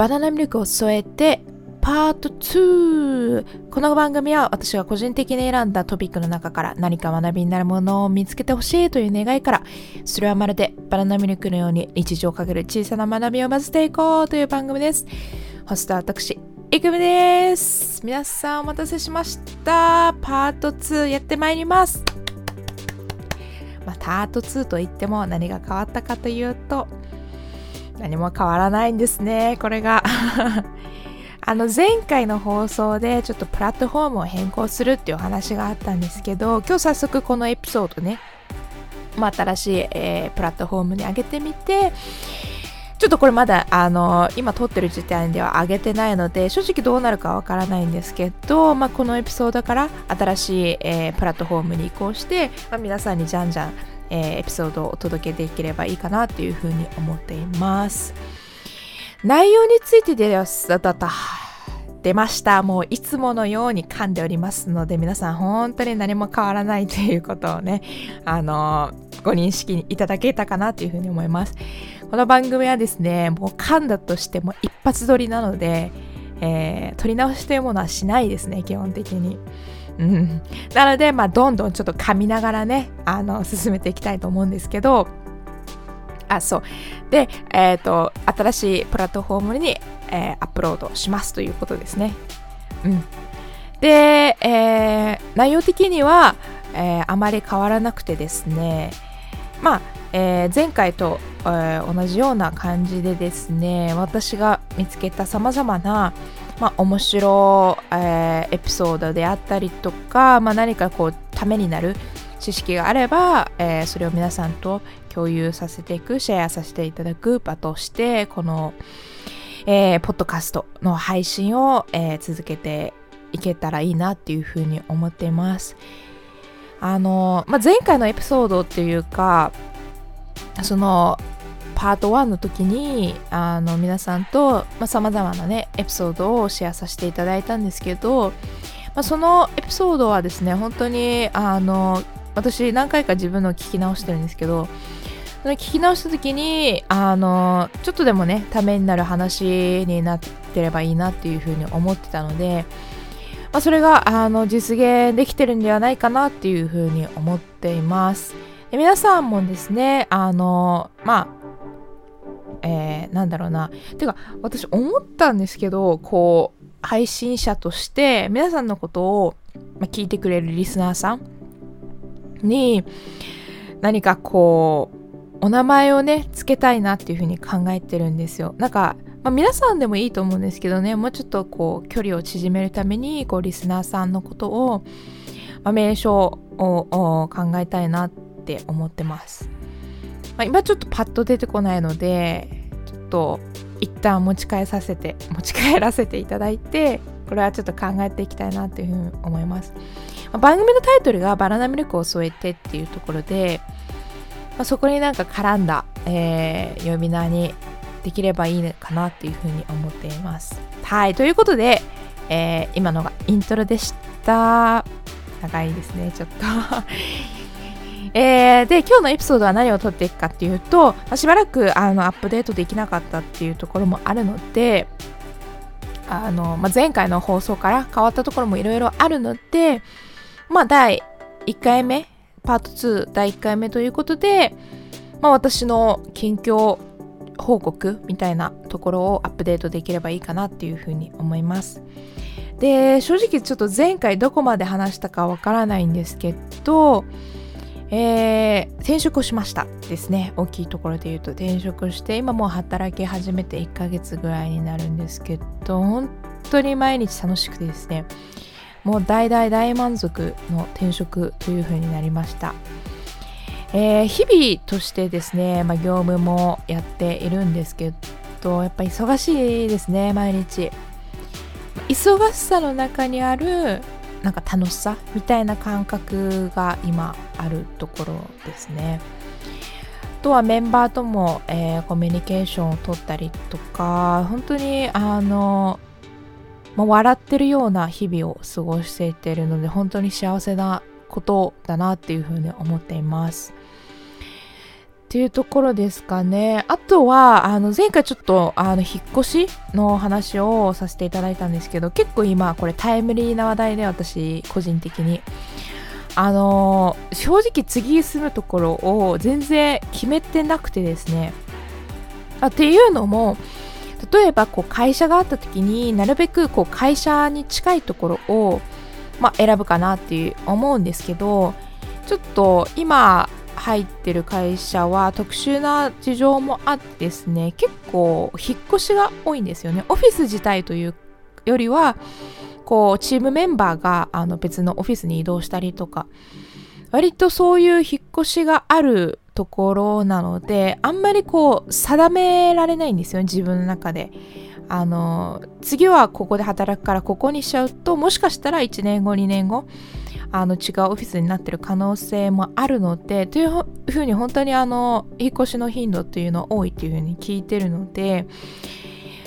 バナナミルクを添えてパート2この番組は私が個人的に選んだトピックの中から何か学びになるものを見つけてほしいという願いからそれはまるでバナナミルクのように日常をかける小さな学びを混ぜていこうという番組です。ホストは私いくみです皆さんお待たせしました。パート2やってまいります。まあ、パート2といっても何が変わったかというと何も変わらないんですね。これが。あの前回の放送でちょっとプラットフォームを変更するっていうお話があったんですけど今日早速このエピソードね、まあ、新しい、えー、プラットフォームに上げてみてちょっとこれまだあの今撮ってる時点では上げてないので正直どうなるかわからないんですけど、まあ、このエピソードから新しい、えー、プラットフォームに移行して、まあ、皆さんにじゃんじゃん、えー、エピソードをお届けできればいいかなっていうふうに思っています。内容についてで出ました。もういつものように噛んでおりますので、皆さん本当に何も変わらないということをね、あのご認識いただけたかなというふうに思います。この番組はですね、もう噛んだとしても一発撮りなので、えー、撮り直しというものはしないですね、基本的に。うん、なので、まあ、どんどんちょっと噛みながらね、あの、進めていきたいと思うんですけど、あ、そう。で、えっ、ー、と、新しいプラットフォームに、えー、アップロードしますということですね。うん。で、えー、内容的には、えー、あまり変わらなくてですね、まあ、えー、前回と、えー、同じような感じでですね、私が見つけたさまざまな、まあ、面白い、えー、エピソードであったりとか、まあ、何かこう、ためになる知識があれば、えー、それを皆さんと共有させていく、シェアさせていただく場として、この、えー、ポッドキャストの配信を、えー、続けていけたらいいなっていうふうに思っています。あの、まあ、前回のエピソードっていうか、その、パート1の時にあの皆さんとさまざ、まなねエピソードをシェアさせていただいたんですけど、まあ、そのエピソードはですね本当にあの私何回か自分の聞き直してるんですけど聞き直した時にあのちょっとでもねためになる話になってればいいなっていうふうに思ってたので、まあ、それがあの実現できてるんではないかなっていうふうに思っています。皆さんもですねあのまあえー、なんだろうな。てか私思ったんですけどこう配信者として皆さんのことを、ま聞いてくれるリスナーさんに何かこうお名前をねつけたいなっていうふうに考えてるんですよ。なんか、まあ、皆さんでもいいと思うんですけどねもうちょっとこう距離を縮めるためにこうリスナーさんのことを、まあ、名称を考えたいなって思ってます、まあ、今ちょっとパッと出てこないのでちょっと一旦持ち帰させて 持ち帰らせていただいてこれはちょっと考えていきたいなっていうふうに思いますま番組のタイトルがバナナミルクを添えてっていうところで、まあ、そこになんか絡んだ、えー、呼び名にできればいいかなっていうふうに思っています。はい、ということで、えー、今のがイントロでした。長いですね、ちょっと えー、で、今日のエピソードは何を撮っていくかっていうと、まあ、しばらくあのアップデートできなかったっていうところもあるので、あの、まあ、前回の放送から変わったところもいろいろあるので、まあ、第1回目、パート2第1回目ということで、まあ、私の近況報告みたいなところをアップデートできればいいかなっていうふうに思います。で、正直ちょっと前回どこまで話したかわからないんですけど、えー、転職をしましたですね。大きいところで言うと転職して、今もう働き始めて1ヶ月ぐらいになるんですけど、本当に毎日楽しくてですね、もう大大大満足の転職というふうになりました。えー、日々としてですね、まあ、業務もやっているんですけど、やっぱ忙しいですね、毎日。忙しさの中にあるなんか楽しさみたいな感覚が今あるところですね。あとはメンバーとも、えー、コミュニケーションを取ったりとか本当にあのまあ、笑ってるような日々を過ごしていっているので本当に幸せなことだなっていうふうに思っています。っていうところですかね。あとは、あの、前回ちょっと、あの、引っ越しの話をさせていただいたんですけど、結構今、これタイムリーな話題で、私、個人的に。あの、正直次住むところを全然決めてなくてですね。あっていうのも、例えばこう会社があった時になるべくこう会社に近いところを、まあ、選ぶかなっていう思うんですけどちょっと今入ってる会社は特殊な事情もあってですね結構引っ越しが多いんですよねオフィス自体というよりはこうチームメンバーがあの別のオフィスに移動したりとか割とそういう引っ越しがあるところなのであんまりこう定められないんですよね自分の中で。あの次はここで働くからここにしちゃうともしかしたら1年後2年後あの違うオフィスになってる可能性もあるのでというふうに本当にあの引っ越しの頻度っていうのは多いっていうふうに聞いてるので、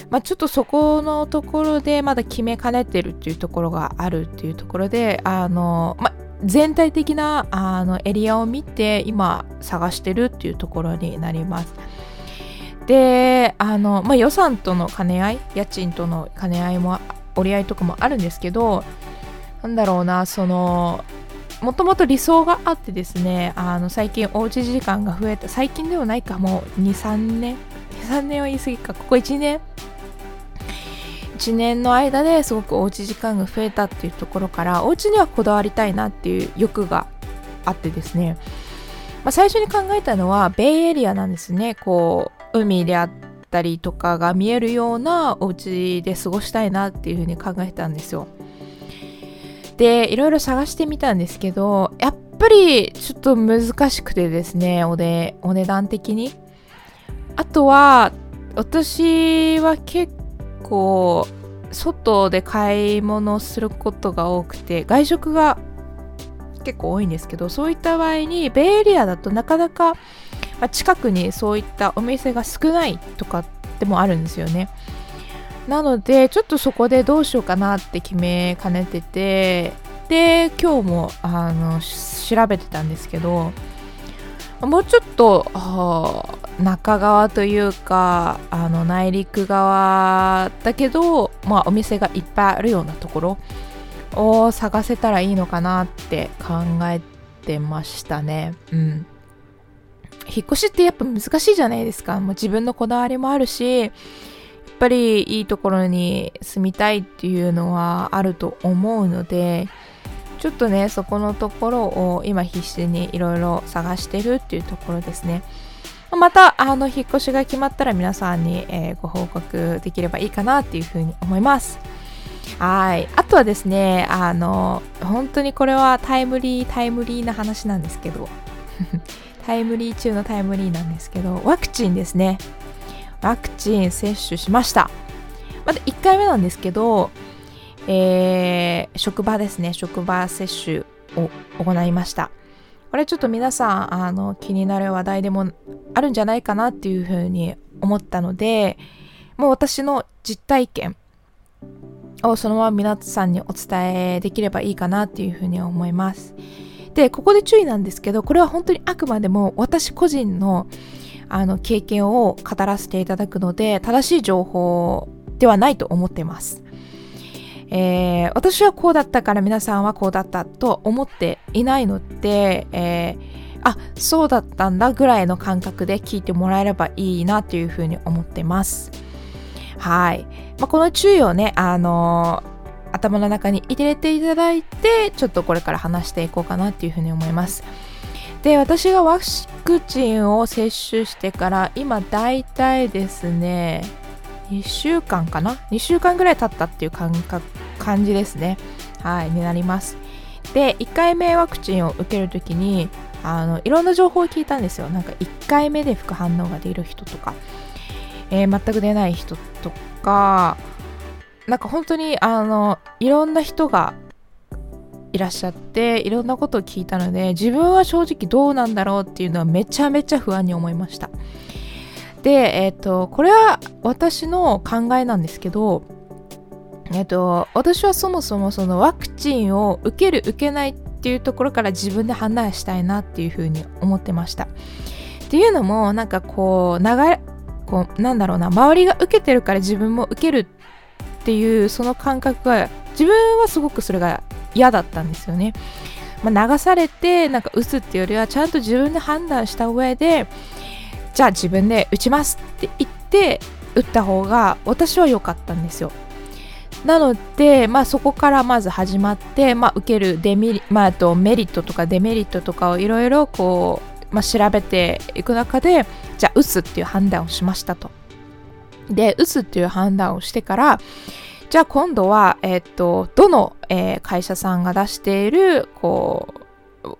まあ、ちょっとそこのところでまだ決めかねてるっていうところがあるっていうところであの、まあ、全体的なあのエリアを見て今探してるっていうところになります。であの、まあ、予算との兼ね合い家賃との兼ね合いも折り合いとかもあるんですけどなんだろうなそのもともと理想があってですねあの最近おうち時間が増えた最近ではないかもう23年23年は言い過ぎかここ1年1年の間ですごくおうち時間が増えたっていうところからお家にはこだわりたいなっていう欲があってですね、まあ、最初に考えたのはベイエリアなんですね。こう海であったりとかが見えるようなお家で過ごしたいなっていうふうに考えたんですよ。でいろいろ探してみたんですけどやっぱりちょっと難しくてですねおでお値段的に。あとは私は結構外で買い物することが多くて外食が結構多いんですけどそういった場合にベイエリアだとなかなか近くにそういったお店が少ないとかでもあるんですよね。なのでちょっとそこでどうしようかなって決めかねててで今日もあの調べてたんですけどもうちょっと中側というかあの内陸側だけど、まあ、お店がいっぱいあるようなところを探せたらいいのかなって考えてましたね。うん。引っ越しってやっぱ難しいじゃないですか。もう自分のこだわりもあるし、ぱりいいところに住みたいっていうのはあると思うので、ちょっとね、そこのところを今必死にいろいろ探してるっていうところですね。また、あの、引っ越しが決まったら皆さんに、えー、ご報告できればいいかなっていうふうに思います。はい。あとはですね、あの、本当にこれはタイムリー、タイムリーな話なんですけど、タイムリー中のタイムリーなんですけど、ワクチンですね。ワクチン接種しました。まだ1回目なんですけど、えー、職場ですね、職場接種を行いました。これちょっと皆さんあの気になる話題でもあるんじゃないかなっていうふうに思ったので、もう私の実体験をそのまま皆さんにお伝えできればいいかなっていうふうに思います。で、ここで注意なんですけど、これは本当にあくまでも私個人のあの経験を語らせていただくので、正しい情報ではないと思っています。えー、私はこうだったから皆さんはこうだったと思っていないので、えー、あそうだったんだぐらいの感覚で聞いてもらえればいいなというふうに思ってます。はい。まあ、この注意をね、あのー、頭の中に入れていただいて、ちょっとこれから話していこうかなっていうふうに思います。で、私がワクチンを接種してから、今大体ですね、2週間かな ?2 週間ぐらい経ったっていう感覚感じですね。はい、になります。で、1回目ワクチンを受けるときに、あの、いろんな情報を聞いたんですよ。なんか1回目で副反応が出る人とか、えー、全く出ない人とか、なんか本当に、あの、いろんな人がいらっしゃっていろんなことを聞いたので自分は正直どうなんだろうっていうのはめちゃめちゃ不安に思いましたでえっ、ー、とこれは私の考えなんですけどえっと、私はそもそもそのワクチンを受ける受けないっていうところから自分で判断したいなっていうふうに思ってました。っていうのもなんかこう流れこうなんだろうな周りが受けてるから自分も受けるっていうその感覚が自分はすごくそれが嫌だったんですよね。まあ、流されてなんか打つっていうよりはちゃんと自分で判断した上でじゃあ自分で打ちますって言って打った方が私は良かったんですよ。なので、まあ、そこからまず始まって、まあ、受けるデメリ,、まあ、とメリットとかデメリットとかをいろいろこう、まあ、調べていく中でじゃあ打つっていう判断をしましたと。で打つっていう判断をしてからじゃあ今度は、えっ、とどの、えー、会社さんが出しているこう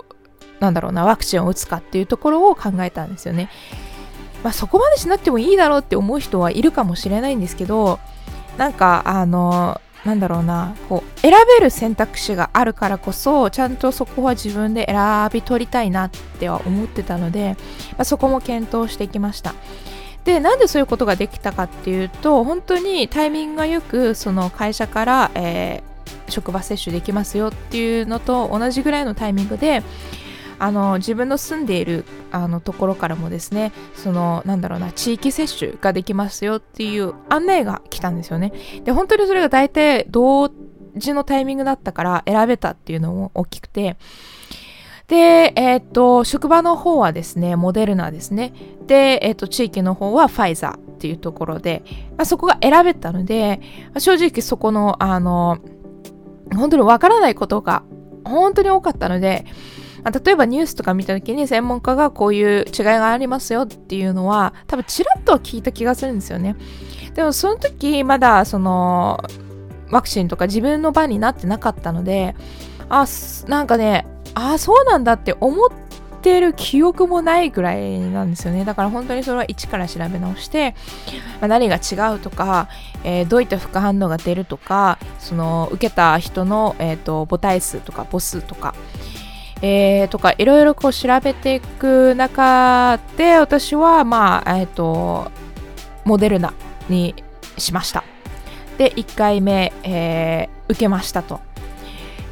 なんだろうなワクチンを打つかっていうところを考えたんですよね。まあ、そこまでしなくてもいいだろうって思う人はいるかもしれないんですけどなんかあのなんだろうなこう選べる選択肢があるからこそちゃんとそこは自分で選び取りたいなっては思ってたので、まあ、そこも検討してきましたでなんでそういうことができたかっていうと本当にタイミングがよくその会社から、えー、職場接種できますよっていうのと同じぐらいのタイミングであの自分の住んでいるあのところからもですねそのなんだろうな地域接種ができますよっていう案内が来たんですよね。で本当にそれが大体同時のタイミングだったから選べたっていうのも大きくてで、えっ、と、職場の方はですね、モデルナですね。で、えっ、と、地域の方はファイザーっていうところで、まあ、そこが選べたので、ま、正直そこの、あの、本当にわからないことが本当に多かったので、まあ、例えばニュースとか見た時に専門家がこういう違いがありますよっていうのは多分ちらっと聞いた気がするんですよね。でもその時まだそのワクチンとか自分の番になってなかったのであなんかねあそうなんだって思ってる記憶もないぐらいなんですよね。だから本当にそれは一から調べ直して、まあ、何が違うとか、えー、どういった副反応が出るとかその受けた人の、えーと母体数とか母数とかえー、とかいろいろこう調べていく中で私はまあえっ、ー、とモデルナにしました。で1回目、えー、受けましたと。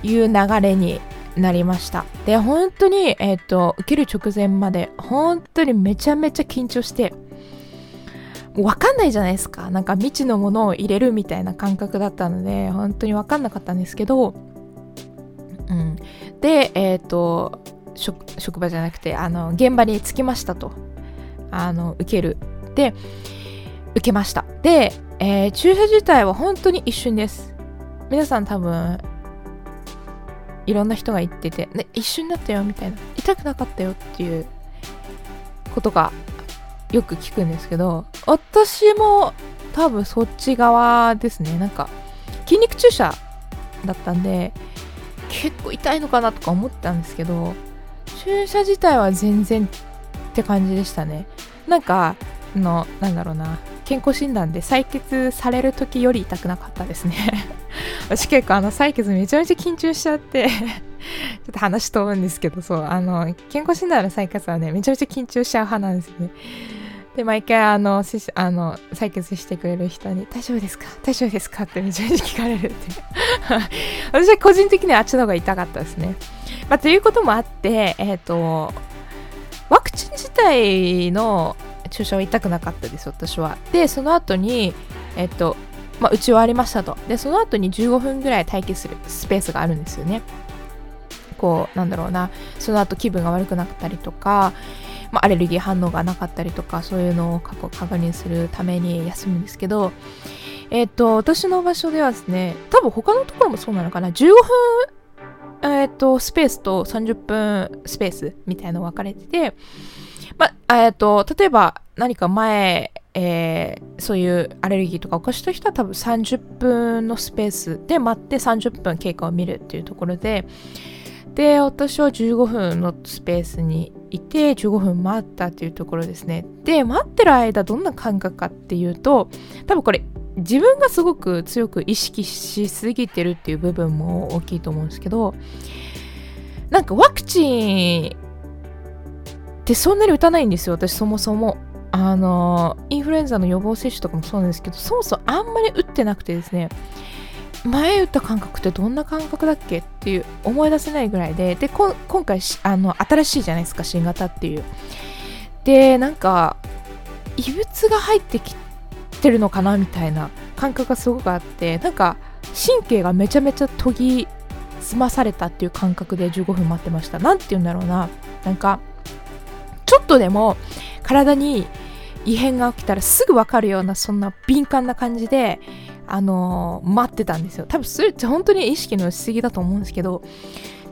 いう流れになりました。で本当に、えーと、受ける直前まで本当にめちゃめちゃ緊張して分かんないじゃないですか。なんか未知のものを入れるみたいな感覚だったので本当に分かんなかったんですけどうん、で、えっ、ー、と職場じゃなくてあの現場に着きましたと。あの受ける。で受けました。で、えー、注射自体は本当に一瞬です。皆さん多分いろんな人が言ってて、ね、一瞬だったよみたいな痛くなかったよっていうことがよく聞くんですけど私も多分そっち側ですね。なんか筋肉注射だったんで結構痛いのかなとか思ったんですけど注射自体は全然って感じでしたね。なんかのなんだろうな。健康診断で採血される時より痛くなかったですね 私結構あの採血めちゃめちゃ緊張しちゃって ちょっと話飛ぶんですけどそうあの健康診断の採血はねめちゃめちゃ緊張しちゃう派なんですねで、毎回あの、あの採血してくれる人に、大丈夫ですか？大丈夫ですか？ってめちゃめちゃ聞かれるって。私は個人的にはあっちの方が痛かったですね。まあ、ということもあって、えっ、ー、と、ワクチン自体の注射は痛くなかったです、私は。で、その後に、えっ、と、まあ、打ち終わりましたと。で、その後に15分ぐらい待機するスペースがあるんですよね。こう、なんだろうな、その後気分が悪くなったりとか、まあ、アレルギー反応がなかったりとかそういうのを確認するために休むんですけどえっ、と私の場所ではですね多分他のところもそうなのかな15分えっ、とスペースと30分スペースみたいなの分かれてて、えっ、と例えば何か前えー、そういうアレルギーとか起こした人は多分30分のスペースで待って30分経過を見るっていうところでで私は15分のスペースにいて15分待ったっていうところですね。で待ってる間どんな感覚かっていうと多分これ自分がすごく強く意識しすぎてるっていう部分も大きいと思うんですけどなんかワクチンってそんなに打たないんですよ私そもそも。あのインフルエンザの予防接種とかもそうなんですけどそもそもあんまり打ってなくてですね前打った感覚ってどんな感覚だっけっていう思い出せないぐらいでで今回あの新しいじゃないですか新型っていう。でなんか異物が入ってきてるのかなみたいな感覚がすごくあってなんか神経がめちゃめちゃ研ぎ澄まされたっていう感覚で15分待ってました。何て言うんだろうな。なんかちょっとでも体に異変が起きたらすぐ分かるようなそんな敏感な感じであのー、待ってたんですよ。多分それって本当に意識のしすぎだと思うんですけど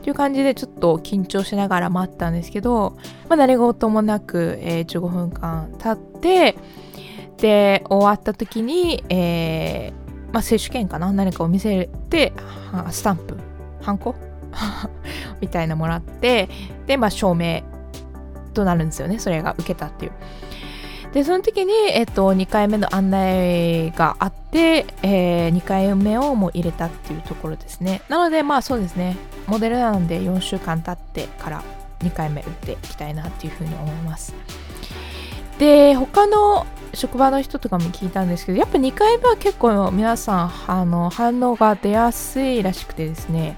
っていう感じでちょっと緊張しながら待ったんですけど、まあ、何事もなく、えー、15分間経ってで終わった時に、えーまあ、接種券かな？何かを見せてスタンプハンコ？みたいなもらってで、まあ、証明となるんですよねそれが受けたっていう。でその時に、えっと、2回目の案内があって、えー、2回目をもう入れたっていうところですね。なのでまあそうですね。モデルなんで4週間経ってから2回目打っていきたいなっていうふうに思います。で他の職場の人とかも聞いたんですけどやっぱ2回目は結構皆さんあの反応が出やすいらしくてですね。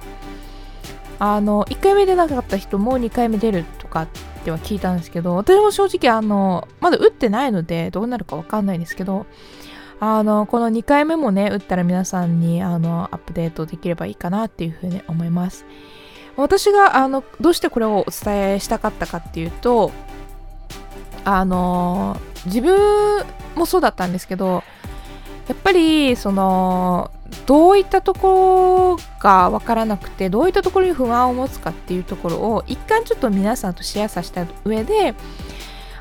あの1回目出なかった人も2回目出るとかっは聞いたんですけど私も正直あのまだ打ってないのでどうなるかわかんないんですけどあのこの2回目もね打ったら皆さんにあのアップデートできればいいかなっていうふうに思います。私があのどうしてこれをお伝えしたかったかっていうとあの自分もそうだったんですけどやっぱりそのどういったところが分からなくてどういったところに不安を持つかっていうところを一回ちょっと皆さんとシェアさせた上で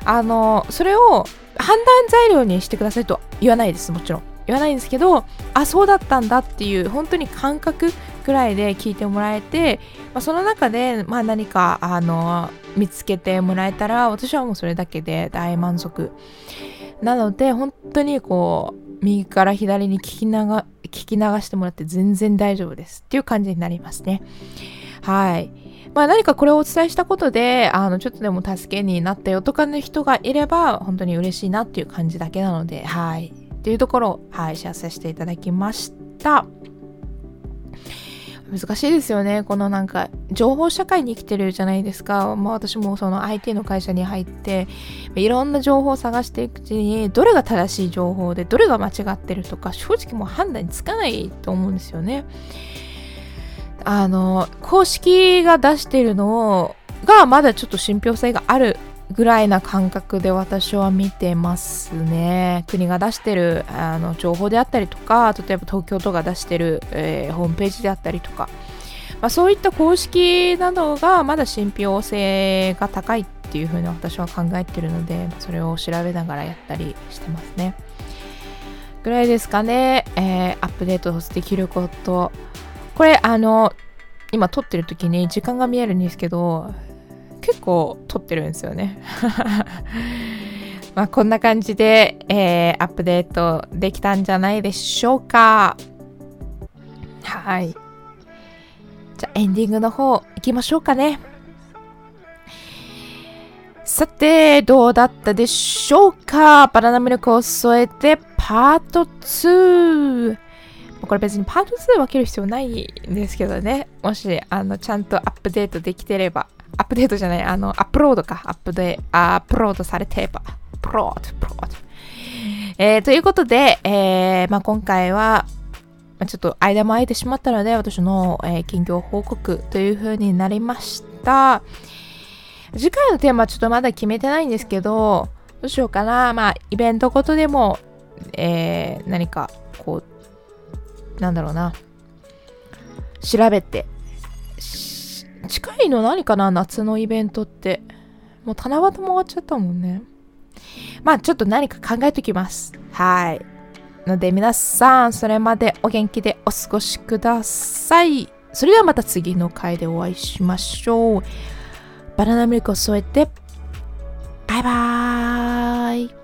あのそれを判断材料にしてくださいと言わないですもちろん。言わないんですけどあそうだったんだっていう本当に感覚ぐらいで聞いてもらえて、まあ、その中で、まあ、何かあの見つけてもらえたら私はもうそれだけで大満足。なので本当にこう右から左に聞きなが聞き流してもらって全然大丈夫ですっていう感じになりますね。はい。まあ何かこれをお伝えしたことで、あの、ちょっとでも助けになったよとかの人がいれば、本当に嬉しいなっていう感じだけなので、はい。っていうところを、はい、シェアさせていただきました。難しいですよね。このなんか、情報社会に生きてるじゃないですか。まあ私もその IT の会社に入って、いろんな情報を探していくうちに、どれが正しい情報で、どれが間違ってるとか、正直もう判断につかないと思うんですよね。あの、公式が出してるのが、まだちょっと信憑性があるぐらいな感覚で私は見てますね。国が出してるあの情報であったりとか、例えば東京都が出してる、えー、ホームページであったりとか、まあ、そういった公式などがまだ信憑性が高いっていうふうに私は考えてるので、それを調べながらやったりしてますね。ぐらいですかね、えー、アップデートできること。これ、あの、今撮ってる時に時間が見えるんですけど、結構撮ってるんですよね。まあこんな感じで、えー、アップデートできたんじゃないでしょうか。はい。じゃあエンディングの方行きましょうかね。さて、どうだったでしょうか？バナナミルクを添えてパート2。これ別にパート2分ける必要ないんですけどね。もし、あの、ちゃんとアップデートできてればアップデートじゃない、あの、アップロードか。アップで、アップロードされてば。プロート、プロート。えー、ということで、えー、まあ、今回は、ちょっと間も空いてしまったので、私の、えー、近況報告という風になりました。次回のテーマはちょっとまだ決めてないんですけど、どうしようかな。まあ、イベントごとでも、えー、何か、こう、なんだろうな。調べて、近いの何かな夏のイベントって。もう七夕も終わっちゃったもんね。まあちょっと何か考えときます。はい。ので皆さん、それまでお元気でお過ごしください。それではまた次の回でお会いしましょう。バナナミルクを添えて、バイバーイ。